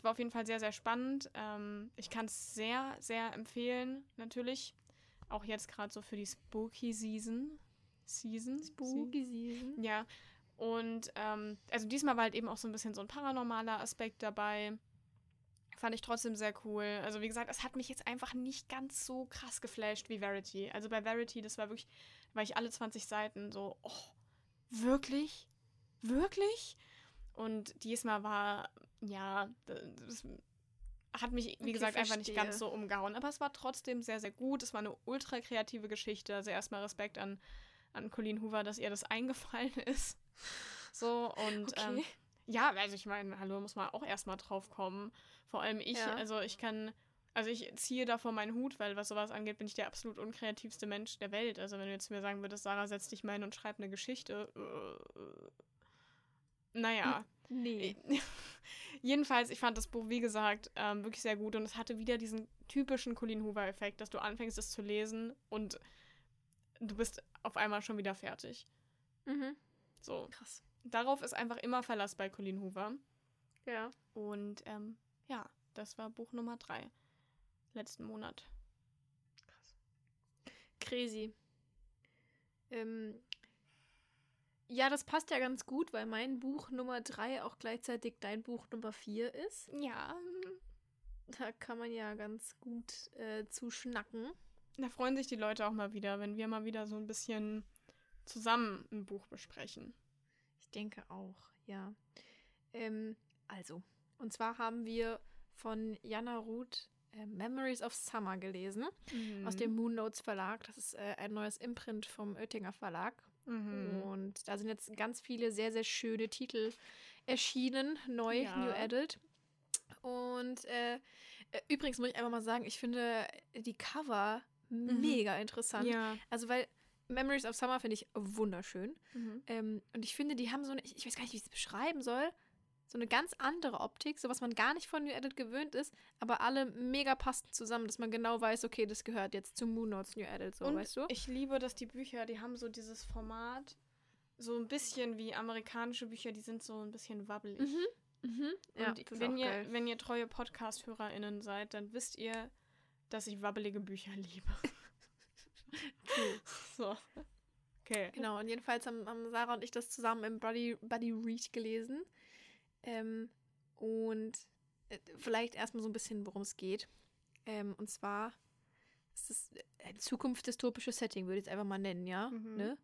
Es war auf jeden Fall sehr, sehr spannend. Ähm, ich kann es sehr, sehr empfehlen, natürlich. Auch jetzt gerade so für die Spooky Season. Season? Season. Ja, und ähm, also diesmal war halt eben auch so ein bisschen so ein paranormaler Aspekt dabei. Fand ich trotzdem sehr cool. Also wie gesagt, es hat mich jetzt einfach nicht ganz so krass geflasht wie Verity. Also bei Verity, das war wirklich, war ich alle 20 Seiten so, oh, wirklich? Wirklich? Und diesmal war, ja, das hat mich, wie Okay, gesagt, einfach nicht verstehe. ganz so umgehauen. Aber es war trotzdem sehr, sehr gut. Es war eine ultra kreative Geschichte. Also erstmal Respekt an, an Colleen Hoover, dass ihr das <laughs> eingefallen ist. So, und Okay. ähm, Ja, also ich meine, hallo, muss man auch erstmal drauf kommen. Vor allem ich, Ja. also ich kann, also ich ziehe davor meinen Hut, weil was sowas angeht, bin ich der absolut unkreativste Mensch der Welt. Also wenn du jetzt mir sagen würdest, Sarah, setz dich mal hin und schreib eine Geschichte. Äh, naja. Nee. <laughs> Jedenfalls, ich fand das Buch, wie gesagt, ähm, wirklich sehr gut und es hatte wieder diesen typischen Colleen Hoover-Effekt, dass du anfängst, es zu lesen und du bist auf einmal schon wieder fertig. Mhm. So. Krass. Darauf ist einfach immer Verlass bei Colleen Hoover. Ja. Und ähm, ja, das war Buch Nummer drei. Letzten Monat. Crazy. Ähm, ja, das passt ja ganz gut, weil mein Buch Nummer 3 auch gleichzeitig dein Buch Nummer 4 ist. Ja. Da kann man ja ganz gut äh, zu schnacken. Da freuen sich die Leute auch mal wieder, wenn wir mal wieder so ein bisschen zusammen ein Buch besprechen. Ich denke auch, ja. Ähm, also, und zwar haben wir von Jana Ruth äh, Memories of Summer gelesen, aus dem Moon Notes Verlag. Das ist äh, ein neues Imprint vom Oettinger Verlag. Mhm. Und da sind jetzt ganz viele sehr, sehr schöne Titel erschienen, neu, Ja. New Adult. Und äh, übrigens muss ich einfach mal sagen, ich finde die Cover mega interessant. Ja. Also, weil Memories of Summer finde ich wunderschön. Mhm. Ähm, und ich finde, die haben so eine, ich, ich weiß gar nicht, wie ich es beschreiben soll, so eine ganz andere Optik, so was man gar nicht von New Edit gewöhnt ist, aber alle mega passend zusammen, dass man genau weiß, okay, das gehört jetzt zu Moon Notes New Edit, so, Und weißt du? ich liebe, dass die Bücher, die haben so dieses Format, so ein bisschen wie amerikanische Bücher, die sind so ein bisschen wabbelig. Mhm. Mhm. Ja, Und wenn ihr, geil. wenn ihr treue Podcast-HörerInnen seid, dann wisst ihr, dass ich wabbelige Bücher liebe. <laughs> so. Okay. Genau, und jedenfalls haben, haben Sarah und ich das zusammen im Buddy, Buddy Read gelesen. Ähm, und äh, vielleicht erstmal so ein bisschen, worum es geht. Ähm, und zwar ist es ein zukunftsdystopisches Setting, würde ich es einfach mal nennen, ja. Mhm. Ne?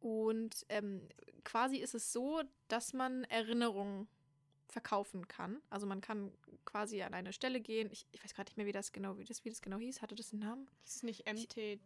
Und ähm, quasi ist es so, dass man Erinnerungen verkaufen kann. Also man kann quasi an eine Stelle gehen. Ich, ich weiß gerade nicht mehr, wie das genau, wie das, wie das genau hieß. Hatte das einen Namen? Ist es nicht MTC?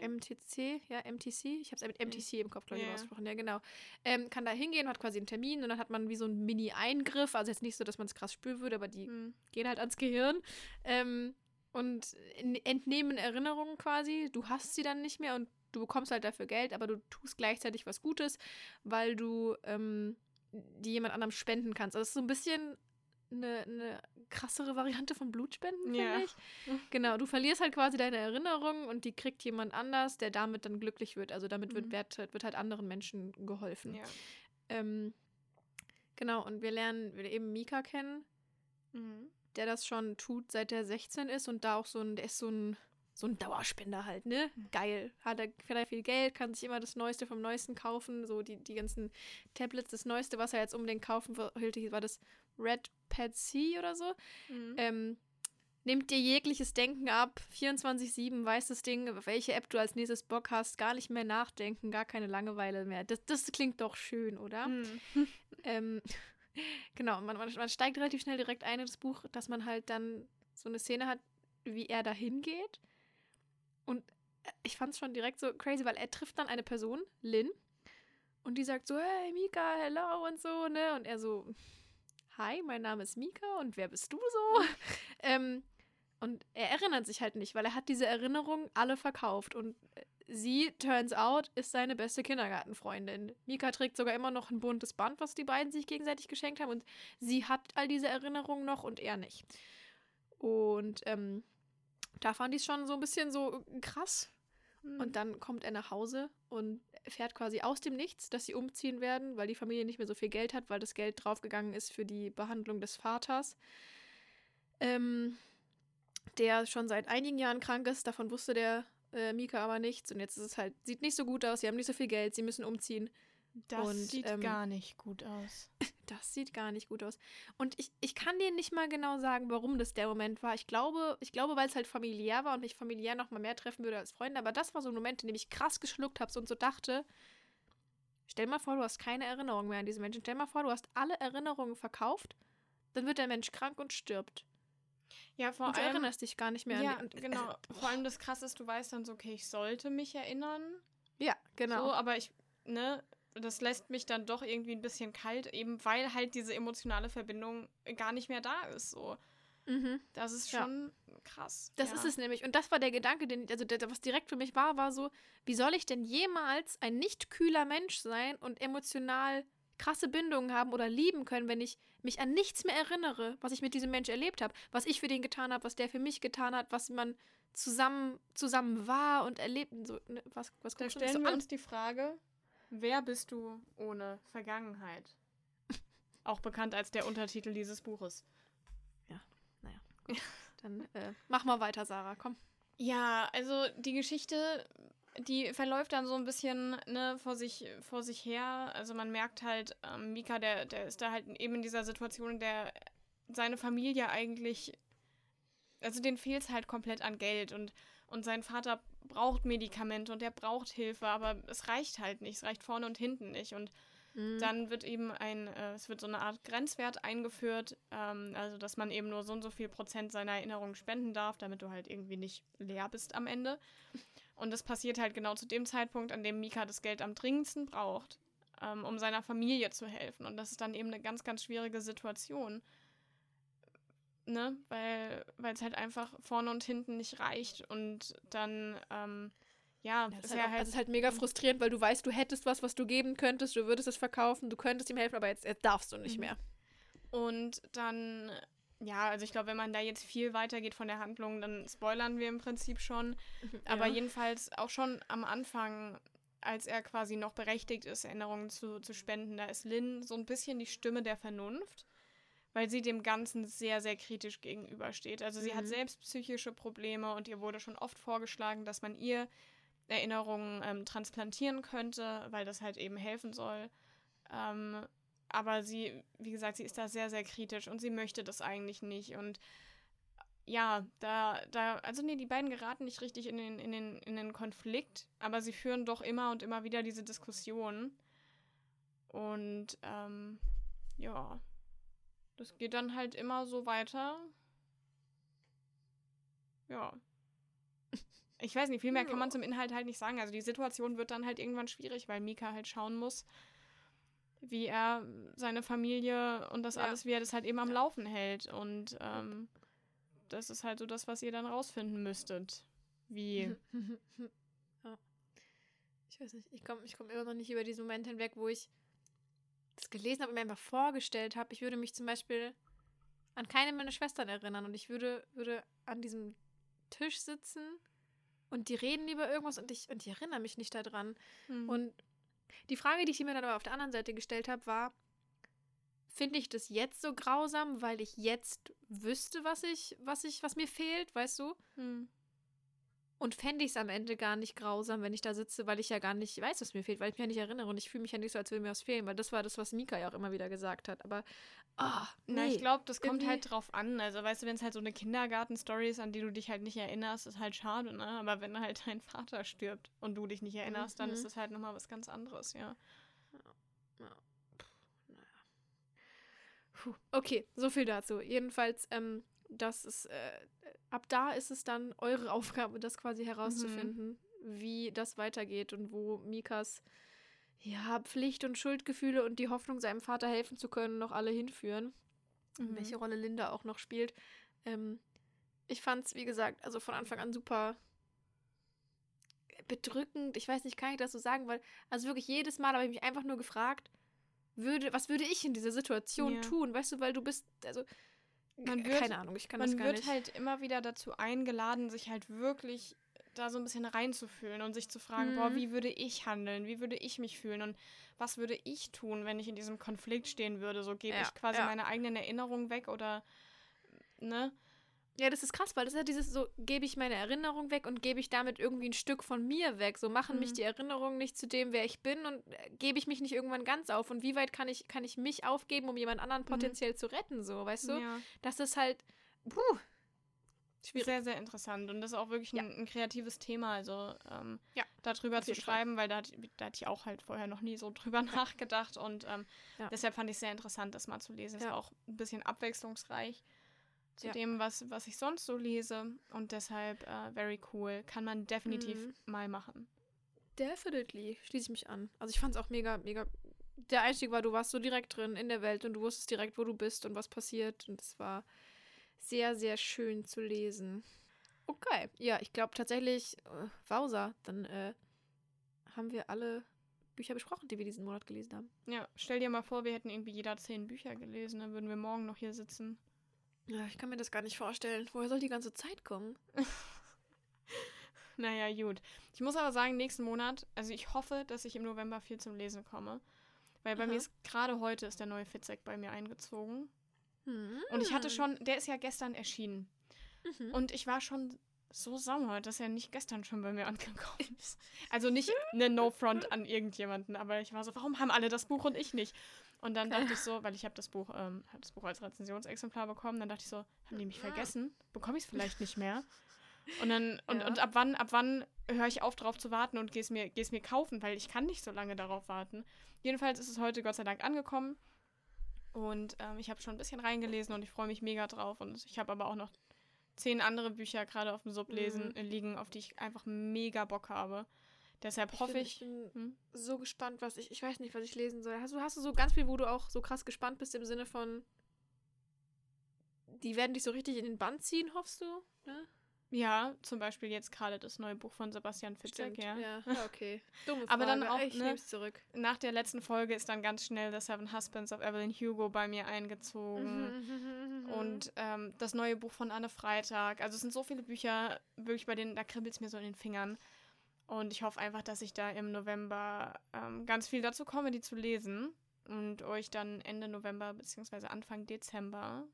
MTC, ja, MTC. Ich habe es mit MTC im Kopf, glaube ich, Ja. ausgesprochen. Ja, genau. Ähm, kann da hingehen, hat quasi einen Termin und dann hat man wie so einen Mini-Eingriff. Also jetzt nicht so, dass man es krass spüren würde, aber die Hm. gehen halt ans Gehirn ähm, und entnehmen Erinnerungen quasi. Du hast sie dann nicht mehr und du bekommst halt dafür Geld, aber du tust gleichzeitig was Gutes, weil du ähm, die jemand anderem spenden kannst. Also es ist so ein bisschen eine, eine krassere Variante von Blutspenden, Ja. finde ich. Genau, du verlierst halt quasi deine Erinnerungen und die kriegt jemand anders, der damit dann glücklich wird. Also damit wird, Mhm. wird, wird halt anderen Menschen geholfen. Ja. Ähm, genau, und wir lernen wir eben Mika kennen, Mhm. der das schon tut, seit er 16 ist und da auch so ein, der ist so ein, so ein Dauerspender halt, ne? Mhm. Geil. Hat er vielleicht viel Geld, kann sich immer das Neueste vom Neuesten kaufen, so die, die ganzen Tablets. Das Neueste, was er jetzt unbedingt kaufen wollte, war das Red Pad C oder so. Mhm. Ähm, nimmt dir jegliches Denken ab, 24-7, weiß das Ding, welche App du als nächstes Bock hast, gar nicht mehr nachdenken, gar keine Langeweile mehr. Das, das klingt doch schön, oder? Mhm. <laughs> Ähm, <laughs> genau, man, man, man steigt relativ schnell direkt ein in das Buch, dass man halt dann so eine Szene hat, wie er da hingeht. Und äh, ich fand es schon direkt so crazy, weil er trifft dann eine Person, Lynn, und die sagt so, hey Mika, hello und so, ne? Und er so, hi, mein Name ist Mika und wer bist du so? <laughs> ähm, und er erinnert sich halt nicht, weil er hat diese Erinnerungen alle verkauft und äh, sie, turns out, ist seine beste Kindergartenfreundin. Mika trägt sogar immer noch ein buntes Band, was die beiden sich gegenseitig geschenkt haben und sie hat all diese Erinnerungen noch und er nicht. Und ähm, da fand ich es schon so ein bisschen so krass. Mhm. Und dann kommt er nach Hause und erfährt quasi aus dem Nichts, dass sie umziehen werden, weil die Familie nicht mehr so viel Geld hat, weil das Geld draufgegangen ist für die Behandlung des Vaters. Ähm, der schon seit einigen Jahren krank ist. Davon wusste der äh, Mika aber nichts. Und jetzt ist es halt, sieht nicht so gut aus. Sie haben nicht so viel Geld. Sie müssen umziehen. Das und, sieht ähm, gar nicht gut aus. <laughs> Das sieht gar nicht gut aus. Und ich, ich kann dir nicht mal genau sagen, warum das der Moment war. Ich glaube, ich glaube, weil es halt familiär war und mich familiär noch mal mehr treffen würde als Freunde. Aber das war so ein Moment, in dem ich krass geschluckt habe und so dachte, stell mal vor, du hast keine Erinnerung mehr an diesen Menschen. Stell mal vor, du hast alle Erinnerungen verkauft. Dann wird der Mensch krank und stirbt. Ja, vor Und du allem. erinnerst dich gar nicht mehr ja, an die, und, genau. Also, Vor allem das Krasse ist, du weißt dann so, okay, ich sollte mich erinnern. ja, genau. So, aber ich, ne, das lässt mich dann doch irgendwie ein bisschen kalt, eben weil halt diese emotionale Verbindung gar nicht mehr da ist. So. Mhm. Das ist Ja. schon krass. Das ja. ist es nämlich. Und das war der Gedanke, den, also der, was direkt für mich war, war so, wie soll ich denn jemals ein nicht kühler Mensch sein und emotional krasse Bindungen haben oder lieben können, wenn ich mich an nichts mehr erinnere, was ich mit diesem Mensch erlebt habe, was ich für den getan habe, was der für mich getan hat, was man zusammen, zusammen war und erlebt. und So, ne, was, was Da stellen so wir an? uns die Frage, wer bist du ohne Vergangenheit? <laughs> Auch bekannt als der Untertitel dieses Buches. Dann äh, mach mal weiter, Sarah, komm. Ja, also die Geschichte, die verläuft dann so ein bisschen ne, vor, sich, vor sich her. Also man merkt halt, ähm, Mika, der, der ist da halt eben in dieser Situation, in der seine Familie eigentlich, also denen fehlt es halt komplett an Geld und, und sein Vater braucht Medikamente und er braucht Hilfe, aber es reicht halt nicht, es reicht vorne und hinten nicht. Und Mhm. dann wird eben ein, äh, es wird so eine Art Grenzwert eingeführt, ähm, also dass man eben nur so und so viel Prozent seiner Erinnerungen spenden darf, damit du halt irgendwie nicht leer bist am Ende. Und das passiert halt genau zu dem Zeitpunkt, an dem Mika das Geld am dringendsten braucht, ähm, um seiner Familie zu helfen. Und das ist dann eben eine ganz, ganz schwierige Situation. Ne? Weil es halt einfach vorne und hinten nicht reicht. Und dann, ähm, ja, Ja, das ist halt auch, halt also es ist halt mega frustrierend, weil du weißt, du hättest was, was du geben könntest, du würdest es verkaufen, du könntest ihm helfen, aber jetzt, jetzt darfst du nicht Mhm. mehr. Und dann, ja, also ich glaube, wenn man da jetzt viel weitergeht von der Handlung, dann spoilern wir im Prinzip schon. Aber Ja. jedenfalls auch schon am Anfang, als er quasi noch berechtigt ist, Erinnerungen zu, zu spenden, da ist Lynn so ein bisschen die Stimme der Vernunft, weil sie dem Ganzen sehr, sehr kritisch gegenübersteht. Also sie hat Mhm. selbst psychische Probleme und ihr wurde schon oft vorgeschlagen, dass man ihr Erinnerungen ähm, transplantieren könnte, weil das halt eben helfen soll. Ähm, aber sie, wie gesagt, sie ist da sehr, sehr kritisch und sie möchte das eigentlich nicht. Und ja, da, da, also nee, die beiden geraten nicht richtig in den, in den, in den Konflikt, aber sie führen doch immer und immer wieder diese Diskussion. Und ähm, ja, das geht dann halt immer so weiter. Ja. <laughs> Ich weiß nicht, viel mehr kann man Ja. zum Inhalt halt nicht sagen. Also die Situation wird dann halt irgendwann schwierig, weil Mika halt schauen muss, wie er seine Familie und das Ja. alles, wie er das halt eben am Ja. Laufen hält. Und ähm, das ist halt so das, was ihr dann rausfinden müsstet. Wie. <laughs> ja. Ich weiß nicht, ich komme ich komm immer noch nicht über diesen Moment hinweg, wo ich das gelesen habe und mir einfach vorgestellt habe, ich würde mich zum Beispiel an keine meiner Schwestern erinnern und ich würde, würde an diesem Tisch sitzen und die reden über irgendwas und ich, und ich erinnere mich nicht daran. Und Und die Frage, die ich mir dann aber auf der anderen Seite gestellt habe, war, finde ich das jetzt so grausam, weil ich jetzt wüsste, was ich, was ich, was mir fehlt, weißt du? hm. Und fände ich es am Ende gar nicht grausam, wenn ich da sitze, weil ich ja gar nicht weiß, was mir fehlt, weil ich mich ja nicht erinnere und ich fühle mich ja nicht so, als würde mir was fehlen, weil das war das, was Mika ja auch immer wieder gesagt hat. Aber, ah, Na, nee. ich glaube, das kommt irgendwie- halt drauf an. Also, weißt du, wenn es halt so eine Kindergarten-Story ist, an die du dich halt nicht erinnerst, ist halt schade, ne? Aber wenn halt dein Vater stirbt und du dich nicht erinnerst, dann Mhm. ist das halt nochmal was ganz anderes, ja. Puh. Okay, so viel dazu. Jedenfalls, ähm, das ist, äh, ab da ist es dann eure <laughs> Aufgabe, das quasi herauszufinden, wie das weitergeht und wo Mikas ja, Pflicht und Schuldgefühle und die Hoffnung, seinem Vater helfen zu können, noch alle hinführen. Mhm. welche Rolle Linda auch noch spielt. Ähm, ich fand es, wie gesagt, also von Anfang an super bedrückend. Ich weiß nicht, kann ich das so sagen, weil, also wirklich jedes Mal habe ich mich einfach nur gefragt, würde, was würde ich in dieser Situation Ja. tun? Weißt du, weil du bist, also, Man k- wird- keine Ahnung, ich kann Man das gar wird nicht. halt immer wieder dazu eingeladen, sich halt wirklich da so ein bisschen reinzufühlen und sich zu fragen, boah, Mhm. wie würde ich handeln? Wie würde ich mich fühlen? Und was würde ich tun, wenn ich in diesem Konflikt stehen würde? So gebe Ja, ich quasi ja. meine eigenen Erinnerungen weg oder, ne? Ja, das ist krass, weil das ist ja dieses so, gebe ich meine Erinnerung weg und gebe ich damit irgendwie ein Stück von mir weg. So machen mich Mhm. die Erinnerungen nicht zu dem, wer ich bin und äh, gebe ich mich nicht irgendwann ganz auf. Und wie weit kann ich, kann ich mich aufgeben, um jemand anderen potenziell zu retten, so, weißt du? Ja. Das ist halt, puh, schwierig. Sehr, sehr interessant. Und das ist auch wirklich Ja. ein, ein kreatives Thema, also ähm, Ja, darüber zu jeden Fall. schreiben, weil da, da hatte ich auch halt vorher noch nie so drüber <laughs> nachgedacht. Und ähm, deshalb fand ich es sehr interessant, das mal zu lesen. Es Ja. war auch ein bisschen abwechslungsreich zu Ja. dem, was, was ich sonst so lese. Und deshalb äh, very cool. Kann man definitiv Mhm. mal machen. Definitely. Schließe ich mich an. Also ich fand es auch mega, mega. Der Einstieg war, du warst so direkt drin in der Welt und du wusstest direkt, wo du bist und was passiert. Und es war sehr, sehr schön zu lesen. Okay. Ja, ich glaube tatsächlich, äh, Wausa, dann äh, haben wir alle Bücher besprochen, die wir diesen Monat gelesen haben. Ja, stell dir mal vor, wir hätten irgendwie jeder zehn Bücher gelesen, dann würden wir morgen noch hier sitzen. Ja, ich kann mir das gar nicht vorstellen. Woher soll die ganze Zeit kommen? <laughs> Naja, gut. Ich muss aber sagen, nächsten Monat, also ich hoffe, dass ich im November viel zum Lesen komme. Weil bei Aha. mir ist gerade heute ist der neue Fitzek bei mir eingezogen. Hm. Und ich hatte schon, der ist ja gestern erschienen. Mhm. Und ich war schon so sauer, dass er nicht gestern schon bei mir <laughs> angekommen <laughs> ist. Also nicht eine No-Front an irgendjemanden, aber ich war so, warum haben alle das Buch und ich nicht? Und dann dachte ich so, weil ich habe das Buch, ähm, habe das Buch als Rezensionsexemplar bekommen, dann dachte ich so, haben die mich vergessen? Bekomme ich es vielleicht nicht mehr? Und dann, <laughs> und, Ja. und ab wann, ab wann höre ich auf, darauf zu warten und gehe es mir, geh's mir kaufen, weil ich kann nicht so lange darauf warten. Jedenfalls ist es heute Gott sei Dank angekommen. Und ähm, ich habe schon ein bisschen reingelesen und ich freue mich mega drauf. Und ich habe aber auch noch zehn andere Bücher gerade auf dem Sub lesen, Mhm. äh, liegen, auf die ich einfach mega Bock habe. Deshalb Ich hoffe bin- ich. Ich bin Hm? so gespannt, was ich. Ich weiß nicht, was ich lesen soll. Hast du, hast du so ganz viel, wo du auch so krass gespannt bist im Sinne von. Die werden dich so richtig in den Bann ziehen, hoffst du? Ne? Ja, zum Beispiel jetzt gerade das neue Buch von Sebastian Fitzek, ja. ja. <laughs> Ja, okay. Dumme Frage. Aber dann auch, Ich ne, nehme es zurück. Nach der letzten Folge ist dann ganz schnell The Seven Husbands of Evelyn Hugo bei mir eingezogen. Mhm. Und ähm, das neue Buch von Anne Freitag. Also es sind so viele Bücher, wirklich bei denen, da kribbelt es mir so in den Fingern. Und ich hoffe einfach, dass ich da im November ähm, ganz viel dazu komme, die zu lesen. Und euch dann Ende November bzw. Anfang Dezember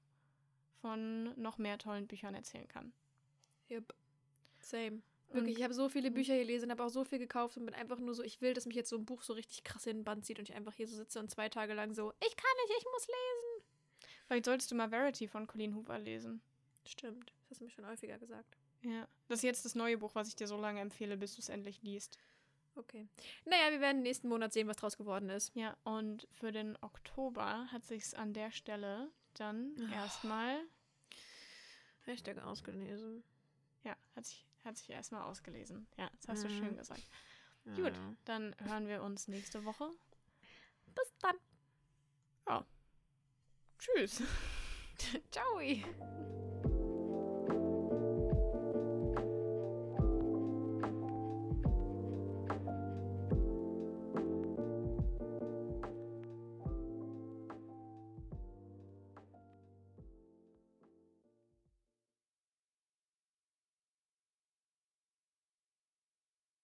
von noch mehr tollen Büchern erzählen kann. Yep. Same. Wirklich, Und- ich habe so viele Bücher gelesen, habe auch so viel gekauft und bin einfach nur so, ich will, dass mich jetzt so ein Buch so richtig krass in den Band zieht und ich einfach hier so sitze und zwei Tage lang so, ich kann nicht, ich muss lesen. Vielleicht solltest du mal Verity von Colleen Hoover lesen. Stimmt, das hast du mir schon häufiger gesagt. Ja. Das ist jetzt das neue Buch, was ich dir so lange empfehle, bis du es endlich liest. Okay. Naja, wir werden nächsten Monat sehen, was draus geworden ist. Ja, und für den Oktober hat sich's an der Stelle dann Ah. erstmal, Hashtag ausgelesen. ja, hat sich, hat sich erstmal ausgelesen. Ja, das hast du Mhm. schön gesagt. Ja. Gut, dann hören wir uns nächste Woche. Bis dann. Tschüss. <laughs> Ciao. <laughs>